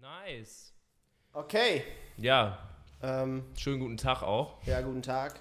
Nice. Okay. Ja, Ähm, schönen guten Tag auch. ja, guten Tag.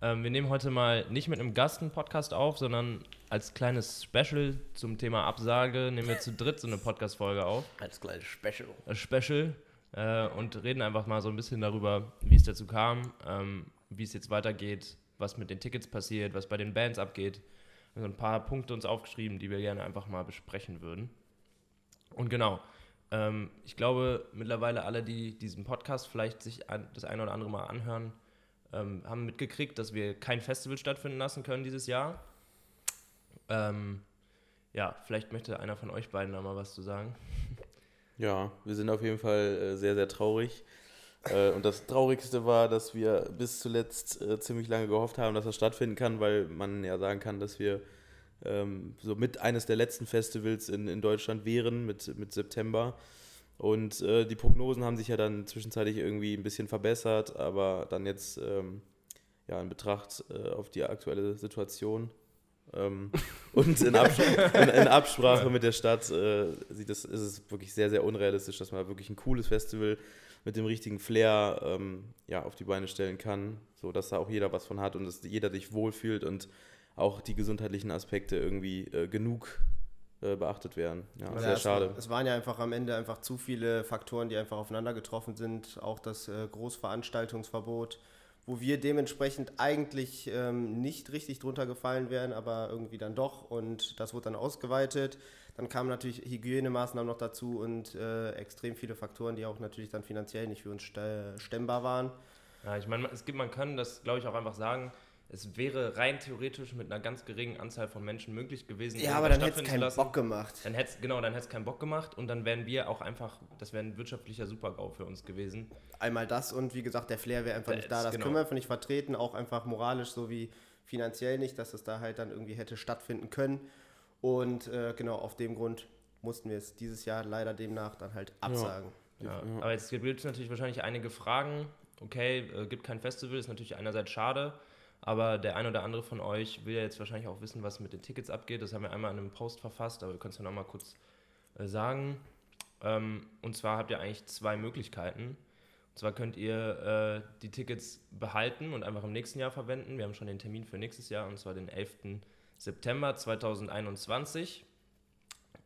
Ähm, wir nehmen heute mal nicht mit einem Gast einen Podcast auf, sondern als kleines Special zum Thema Absage nehmen wir zu dritt so eine Podcast-Folge auf. Als kleines Special. Ein Special. Äh, und reden einfach mal so ein bisschen darüber, wie es dazu kam, ähm, wie es jetzt weitergeht, was mit den Tickets passiert, was bei den Bands abgeht. Wir haben so ein paar Punkte uns aufgeschrieben, die wir gerne einfach mal besprechen würden. Und genau, ähm, ich glaube, mittlerweile alle, die diesen Podcast vielleicht sich ein, das eine oder andere mal anhören, ähm, haben mitgekriegt, dass wir kein Festival stattfinden lassen können dieses Jahr. Ähm, ja, vielleicht möchte einer von euch beiden da mal was zu sagen. Ja, wir sind auf jeden Fall äh, sehr, sehr traurig. Äh, und das Traurigste war, dass wir bis zuletzt äh, ziemlich lange gehofft haben, dass das stattfinden kann, weil man ja sagen kann, dass wir ähm, so mit eines der letzten Festivals in, in Deutschland wären, mit, mit September. Und äh, die Prognosen haben sich ja dann zwischenzeitlich irgendwie ein bisschen verbessert, aber dann jetzt ähm, ja, in Betracht äh, auf die aktuelle Situation ähm, und in, Abs in, in Absprache mit der Stadt äh, sieht es, ist es wirklich sehr, sehr unrealistisch, dass man wirklich ein cooles Festival mit dem richtigen Flair ähm, ja, auf die Beine stellen kann, so dass da auch jeder was von hat und dass jeder sich wohlfühlt und auch die gesundheitlichen Aspekte irgendwie äh, genug äh, beachtet werden. Ja, Ja, sehr es, schade. Es waren ja einfach am Ende einfach zu viele Faktoren, die einfach aufeinander getroffen sind. Auch das äh, Großveranstaltungsverbot, wo wir dementsprechend eigentlich ähm, nicht richtig drunter gefallen wären, aber irgendwie dann doch. Und das wurde dann ausgeweitet. Dann kamen natürlich Hygienemaßnahmen noch dazu und äh, extrem viele Faktoren, die auch natürlich dann finanziell nicht für uns ste- stemmbar waren. Ja, ich meine, es gibt, man kann das, glaube ich, auch einfach sagen, es wäre rein theoretisch mit einer ganz geringen Anzahl von Menschen möglich gewesen. Ja, aber dann hätte es keinen lassen. Bock gemacht. Dann hätt's, genau, dann hätte es keinen Bock gemacht und dann wären wir auch einfach, das wäre ein wirtschaftlicher Supergau für uns gewesen. Einmal das und wie gesagt, der Flair wäre einfach Der nicht da. Das genau. können wir einfach nicht vertreten, auch einfach moralisch sowie finanziell nicht, dass es da halt dann irgendwie hätte stattfinden können. Und äh, genau auf dem Grund mussten wir es dieses Jahr leider demnach dann halt absagen. Ja, Aber jetzt gibt es natürlich wahrscheinlich einige Fragen. Okay, äh, gibt kein Festival, ist natürlich einerseits schade, aber der ein oder andere von euch will ja jetzt wahrscheinlich auch wissen, was mit den Tickets abgeht. Das haben wir einmal in einem Post verfasst, aber wir können es ja nochmal kurz äh, sagen. Ähm, und zwar habt ihr eigentlich zwei Möglichkeiten. Und zwar könnt ihr äh, die Tickets behalten und einfach im nächsten Jahr verwenden. Wir haben schon den Termin für nächstes Jahr, und zwar den 11. September 2021.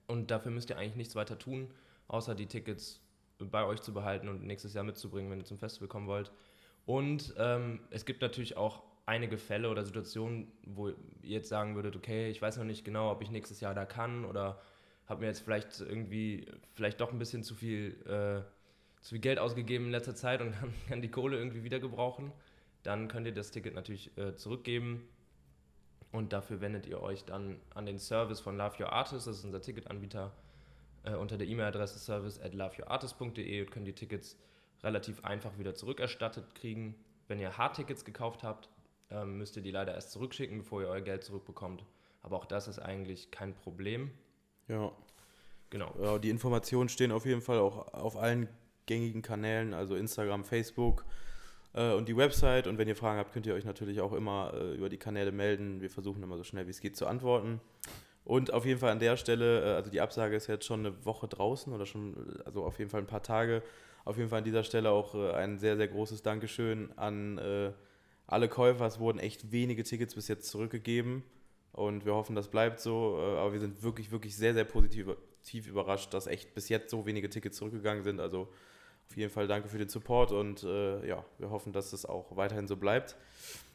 Und dafür müsst ihr eigentlich nichts weiter tun, außer die Tickets bei euch zu behalten und nächstes Jahr mitzubringen, wenn ihr zum Festival kommen wollt. Und ähm, es gibt natürlich auch einige Fälle oder Situationen, wo ihr jetzt sagen würdet, okay, ich weiß noch nicht genau, ob ich nächstes Jahr da kann oder habe mir jetzt vielleicht irgendwie, vielleicht doch ein bisschen zu viel, äh, zu viel Geld ausgegeben in letzter Zeit und kann, kann die Kohle irgendwie wieder gebrauchen. Dann könnt ihr das Ticket natürlich äh, zurückgeben und dafür wendet ihr euch dann an den Service von Love Your Artist, das ist unser Ticketanbieter, äh, unter der E-Mail-Adresse service at loveyourartist.de und könnt die Tickets relativ einfach wieder zurückerstattet kriegen. Wenn ihr Hardtickets gekauft habt, ähm, müsst ihr die leider erst zurückschicken, bevor ihr euer Geld zurückbekommt. Aber auch das ist eigentlich kein Problem. Ja. Genau. Ja, die Informationen stehen auf jeden Fall auch auf allen gängigen Kanälen, also Instagram, Facebook äh, und die Website. Und wenn ihr Fragen habt, könnt ihr euch natürlich auch immer äh, über die Kanäle melden. Wir versuchen immer so schnell wie es geht zu antworten. Und auf jeden Fall an der Stelle, äh, also die Absage ist jetzt schon eine Woche draußen oder schon, also auf jeden Fall ein paar Tage. Auf jeden Fall an dieser Stelle auch äh, ein sehr, sehr großes Dankeschön an äh, alle Käufer. Es wurden echt wenige Tickets bis jetzt zurückgegeben. Und wir hoffen, das bleibt so. äh, Aber wir sind wirklich, wirklich sehr, sehr positiv überrascht, dass echt bis jetzt so wenige Tickets zurückgegangen sind. Also auf jeden Fall danke für den Support und äh, ja, wir hoffen, dass es auch weiterhin so bleibt.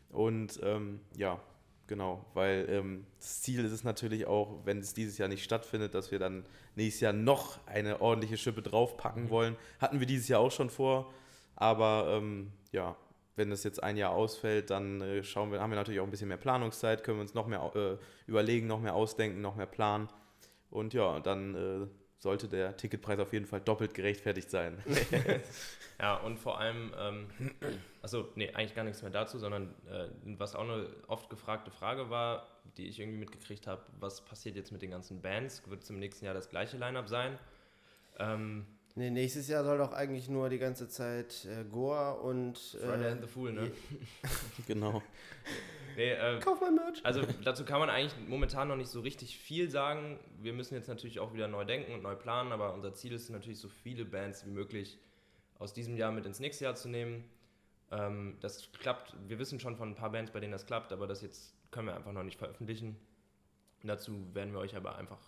Und ähm, ja, genau, weil ähm, das Ziel ist es natürlich auch, wenn es dieses Jahr nicht stattfindet, dass wir dann nächstes Jahr noch eine ordentliche Schippe draufpacken wollen. Hatten wir dieses Jahr auch schon vor, aber ähm, ja, wenn das jetzt ein Jahr ausfällt, dann äh, schauen wir, haben wir natürlich auch ein bisschen mehr Planungszeit, können wir uns noch mehr äh, überlegen, noch mehr ausdenken, noch mehr planen. Und ja, dann äh, sollte der Ticketpreis auf jeden Fall doppelt gerechtfertigt sein. Ja, und vor allem, ähm, also nee, eigentlich gar nichts mehr dazu, sondern äh, was auch eine oft gefragte Frage war, die ich irgendwie mitgekriegt habe, was passiert jetzt mit den ganzen Bands? Wird es im nächsten Jahr das gleiche Line-Up sein? Ähm, Nee, nächstes Jahr soll doch eigentlich nur die ganze Zeit äh, Goa und. Friday äh, and the Fool, ne? genau. Nee, äh, Kauf mein Merch. also dazu kann man eigentlich momentan noch nicht so richtig viel sagen. Wir müssen jetzt natürlich auch wieder neu denken und neu planen, aber unser Ziel ist natürlich, so viele Bands wie möglich aus diesem Jahr mit ins nächste Jahr zu nehmen. Ähm, das klappt, wir wissen schon von ein paar Bands, bei denen das klappt, aber das jetzt können wir einfach noch nicht veröffentlichen. Dazu werden wir euch aber einfach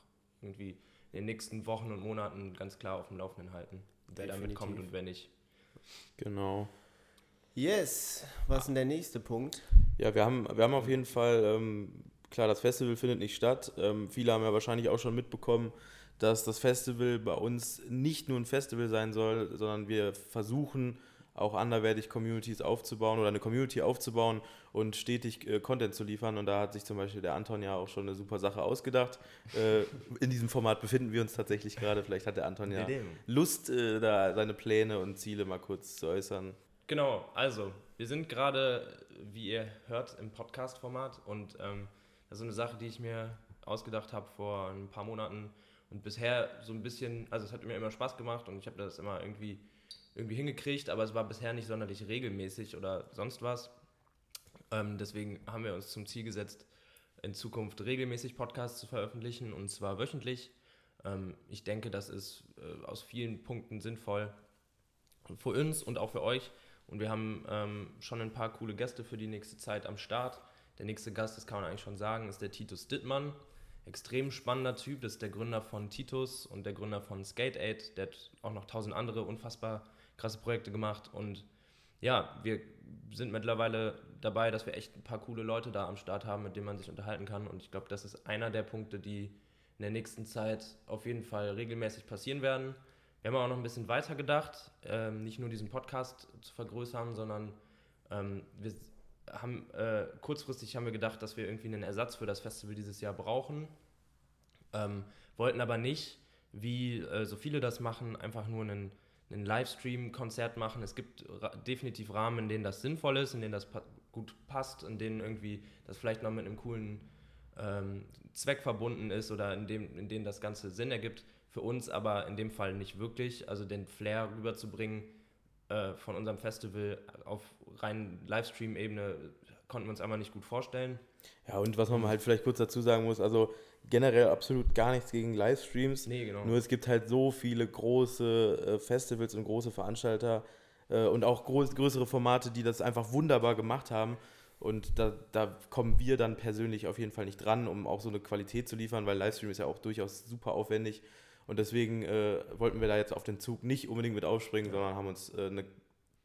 irgendwie in den nächsten Wochen und Monaten ganz klar auf dem Laufenden halten, wer damit Definitiv. kommt und wer nicht. Genau. Yes. Was ist denn der nächste Punkt? Ja, wir haben, wir haben auf jeden Fall, ähm, klar, das Festival findet nicht statt. Ähm, viele haben ja wahrscheinlich auch schon mitbekommen, dass das Festival bei uns nicht nur ein Festival sein soll, sondern wir versuchen auch anderweitig Communities aufzubauen oder eine Community aufzubauen und stetig äh, Content zu liefern. Und da hat sich zum Beispiel der Anton ja auch schon eine super Sache ausgedacht. Äh, in diesem Format befinden wir uns tatsächlich gerade. Vielleicht hat der Anton ja. Lust, äh, da seine Pläne und Ziele mal kurz zu äußern. Genau, also wir sind gerade, wie ihr hört, im Podcast-Format und ähm, das ist eine Sache, die ich mir ausgedacht habe vor ein paar Monaten und bisher so ein bisschen, also es hat mir immer Spaß gemacht und ich habe das immer irgendwie, irgendwie hingekriegt, aber es war bisher nicht sonderlich regelmäßig oder sonst was. Ähm, deswegen haben wir uns zum Ziel gesetzt, in Zukunft regelmäßig Podcasts zu veröffentlichen und zwar wöchentlich. Ähm, ich denke, das ist äh, aus vielen Punkten sinnvoll für uns und auch für euch. Und wir haben ähm, schon ein paar coole Gäste für die nächste Zeit am Start. Der nächste Gast, das kann man eigentlich schon sagen, ist der Titus Dittmann. Extrem spannender Typ, das ist der Gründer von Titus und der Gründer von Skate Aid. Der hat auch noch tausend andere unfassbar krasse Projekte gemacht. Und ja, wir sind mittlerweile dabei, dass wir echt ein paar coole Leute da am Start haben, mit denen man sich unterhalten kann. Und ich glaube, das ist einer der Punkte, die in der nächsten Zeit auf jeden Fall regelmäßig passieren werden. Wir haben auch noch ein bisschen weiter gedacht, ähm, nicht nur diesen Podcast zu vergrößern, sondern ähm, wir haben äh, kurzfristig haben wir gedacht, dass wir irgendwie einen Ersatz für das Festival dieses Jahr brauchen, ähm, wollten aber nicht, wie äh, so viele das machen, einfach nur einen, einen Livestream-Konzert machen. Es gibt definitiv Rahmen, in denen das sinnvoll ist, in denen das pa gut passt, in denen irgendwie das vielleicht noch mit einem coolen ähm, Zweck verbunden ist oder in, dem, in denen das Ganze Sinn ergibt. Für uns aber in dem Fall nicht wirklich. Also den Flair rüberzubringen äh, von unserem Festival auf rein Livestream-Ebene konnten wir uns einfach nicht gut vorstellen. Ja, und was man halt vielleicht kurz dazu sagen muss, also generell absolut gar nichts gegen Livestreams. Nee, genau. Nur es gibt halt so viele große äh, Festivals und große Veranstalter äh, und auch groß, größere Formate, die das einfach wunderbar gemacht haben. Und da, da kommen wir dann persönlich auf jeden Fall nicht dran, um auch so eine Qualität zu liefern, weil Livestream ist ja auch durchaus super aufwendig. Und deswegen äh, wollten wir da jetzt auf den Zug nicht unbedingt mit aufspringen, sondern haben uns äh, eine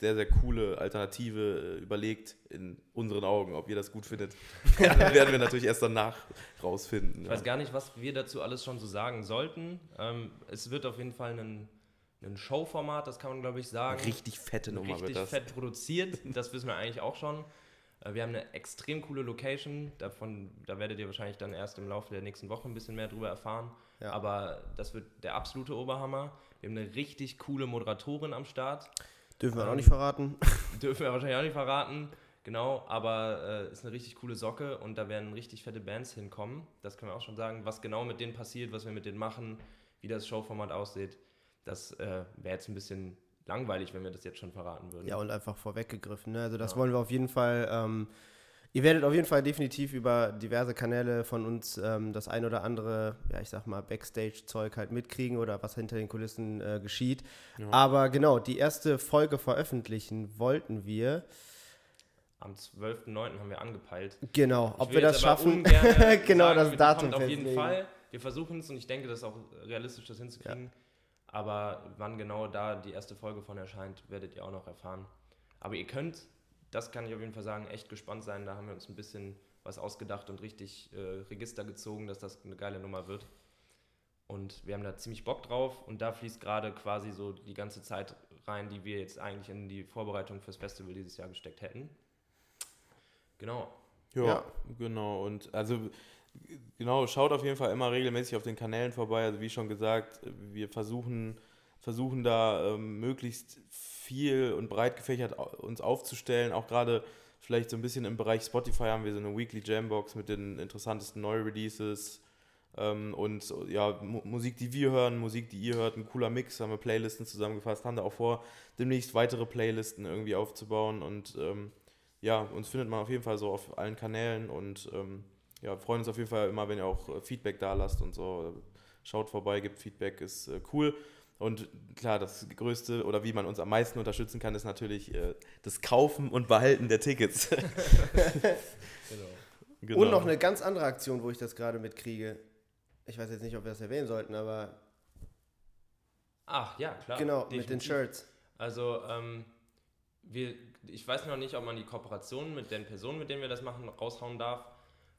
sehr, sehr coole Alternative äh, überlegt in unseren Augen. Ob ihr das gut findet, werden wir natürlich erst danach rausfinden. Ich weiß gar nicht, was wir dazu alles schon so sagen sollten. Ähm, es wird auf jeden Fall ein, ein Showformat, das kann man glaube ich sagen. Richtig fette Nummer richtig wird das. fett produziert. Das wissen wir eigentlich auch schon. Äh, Wir haben eine extrem coole Location. Davon, da werdet ihr wahrscheinlich dann erst im Laufe der nächsten Woche ein bisschen mehr drüber erfahren. Ja. Aber das wird der absolute Oberhammer. Wir haben eine richtig coole Moderatorin am Start. Dürfen wir auch Ähm, nicht verraten. Dürfen wir wahrscheinlich auch nicht verraten. Genau, aber äh, ist eine richtig coole Socke und da werden richtig fette Bands hinkommen. Das können wir auch schon sagen. Was genau mit denen passiert, was wir mit denen machen, wie das Showformat aussieht, das äh, wäre jetzt ein bisschen langweilig, wenn wir das jetzt schon verraten würden. Ja, und einfach vorweggegriffen. Ne? Also das Ja. wollen wir auf jeden Fall. Ähm, ihr werdet auf jeden Fall definitiv über diverse Kanäle von uns ähm, das ein oder andere, ja, ich sag mal, Backstage-Zeug halt mitkriegen oder was hinter den Kulissen äh, geschieht. Ja. Aber genau, die erste Folge veröffentlichen wollten wir. Am 12.09. haben wir angepeilt. Genau, Ich ob wir das schaffen. ungern genau, sagen, das Datum auf jeden. Fall. Wir versuchen es und ich denke, das ist auch realistisch, das hinzukriegen. Aber wann genau da die erste Folge von erscheint, werdet ihr auch noch erfahren. Aber ihr könnt, das kann ich auf jeden Fall sagen, echt gespannt sein. Da haben wir uns ein bisschen was ausgedacht und richtig äh, Register gezogen, dass das eine geile Nummer wird. Und wir haben da ziemlich Bock drauf und da fließt gerade quasi so die ganze Zeit rein, die wir jetzt eigentlich in die Vorbereitung fürs Festival dieses Jahr gesteckt hätten. Genau. Ja, Ja. genau. Und also genau, schaut auf jeden Fall immer regelmäßig auf den Kanälen vorbei. Also wie schon gesagt, wir versuchen, versuchen da ähm, möglichst viel und breit gefächert uns aufzustellen. Auch gerade vielleicht so ein bisschen im Bereich Spotify haben wir so eine Weekly Jambox mit den interessantesten Neu-Releases. Ähm, und ja, Mu Musik, die wir hören, Musik, die ihr hört, ein cooler Mix, haben wir Playlisten zusammengefasst, haben da auch vor, demnächst weitere Playlisten irgendwie aufzubauen und ähm, ja, uns findet man auf jeden Fall so auf allen Kanälen und ähm, ja, freuen uns auf jeden Fall immer, wenn ihr auch äh, Feedback da lasst und so. Schaut vorbei, gibt Feedback, ist äh, cool. Und klar, das Größte oder wie man uns am meisten unterstützen kann, ist natürlich äh, das Kaufen und Behalten der Tickets. Genau. Genau. Und noch eine ganz andere Aktion, wo ich das gerade mitkriege. Ich weiß jetzt nicht, ob wir das erwähnen sollten, aber Ach, ja, klar. genau, mit den definitiv. Shirts. Also, ähm, wir, ich weiß noch nicht, ob man die Kooperation mit den Personen, mit denen wir das machen, raushauen darf.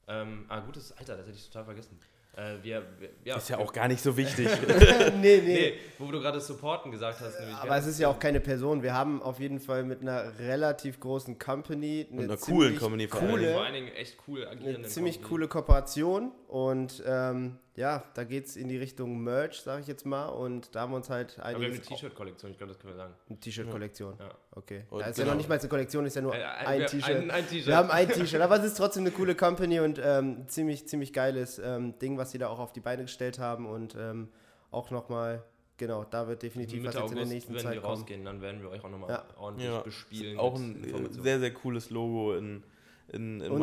Ähm, ah, gutes, Alter, das hätte ich total vergessen. Äh, wir, wir, ja, Ist ja auch gar nicht so wichtig. nee, nee. Nee, wo du gerade supporten gesagt hast. Nämlich, Aber es ist ja auch keine Person. Wir haben auf jeden Fall mit einer relativ großen Company eine einer ziemlich coolen Company vor allem. vor coole, allen Dingen echt cool agierende eine ziemlich Company. coole Kooperation und ähm, ja, da geht es in die Richtung Merch, sage ich jetzt mal und da haben wir uns halt Aber wir haben eine einiges... T-Shirt-Kollektion, ich glaube, das können wir sagen. Eine T-Shirt-Kollektion. Ja. Okay. Und Da ist genau. ja noch nicht mal eine Kollektion, ist ja nur Äh, ein wir- T-Shirt. Ein, ein T-Shirt. Wir haben ein T-Shirt, aber es ist trotzdem eine coole Company und ähm, ziemlich, ziemlich geiles ähm, Ding, was sie da auch auf die Beine gestellt haben und ähm, auch nochmal, genau, da wird definitiv was Mitte jetzt in der August, nächsten wenn Zeit die kommen. rausgehen, dann werden wir euch auch nochmal Ja. ordentlich Ja, bespielen. auch ein äh, sehr, sehr cooles Logo in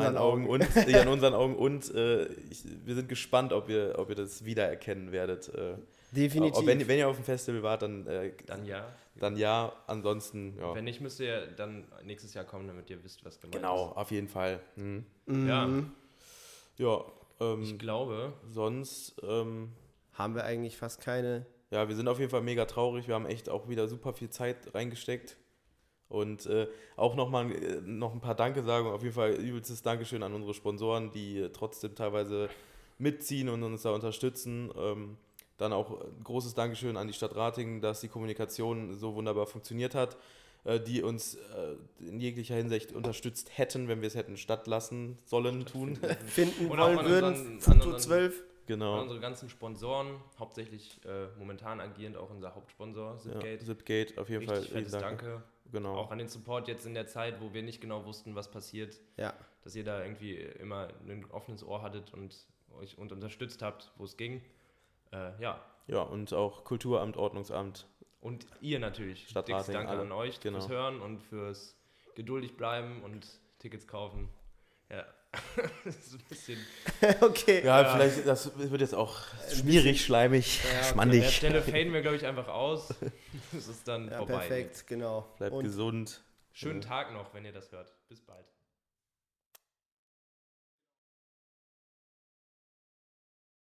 Unseren Augen und ja, in unseren Augen und äh, ich, wir sind gespannt, ob ihr, ob ihr das wiedererkennen werdet. Äh, Definitiv. Ob, wenn, wenn ihr auf dem Festival wart, dann, äh, Dann ja. dann ja, ansonsten ja. Wenn nicht, müsst ihr dann nächstes Jahr kommen, damit ihr wisst, was gemeint Genau, auf jeden Fall. Mhm. Mhm. Ja. Ja, ist. ähm, Ich glaube, sonst, ähm, Haben wir eigentlich fast keine. ja, wir sind auf jeden Fall mega traurig. Wir haben echt auch wieder super viel Zeit reingesteckt. Und äh, auch nochmal äh, noch ein paar Danke-Sagungen. Auf jeden Fall übelstes Dankeschön an unsere Sponsoren, die äh, trotzdem teilweise mitziehen und uns da unterstützen. Ähm, dann auch ein großes Dankeschön an die Stadt Ratingen, dass die Kommunikation so wunderbar funktioniert hat, äh, die uns äh, in jeglicher Hinsicht unterstützt hätten, wenn wir es hätten stattlassen sollen tun. Finden Und auch wollen an würden. unseren- 12. Und genau. unsere ganzen Sponsoren, hauptsächlich äh, momentan agierend auch unser Hauptsponsor, Ja, Zipgate. Zipgate, auf jeden Richtig Fall. fettes riesen Danke. Genau. Auch an den Support jetzt in der Zeit, wo wir nicht genau wussten, was passiert, Ja. dass ihr da irgendwie immer ein offenes Ohr hattet und euch und unterstützt habt, wo es ging. Äh, ja. Ja, und auch Kulturamt, Ordnungsamt. Und ihr natürlich. Stadt Dickes Ratingen, Danke alle. an euch Genau. fürs Hören und fürs geduldig bleiben und Tickets kaufen. Ja. das ist ein bisschen. okay. Ja, Ja. vielleicht, das wird jetzt auch schmierig, schleimig, Ja, okay. An der schmandig. Stelle faden wir, glaube ich, einfach aus. Es ist dann Ja, vorbei. perfekt, genau. Bleibt Und gesund. Schönen Tag noch, wenn ihr das hört. Bis bald.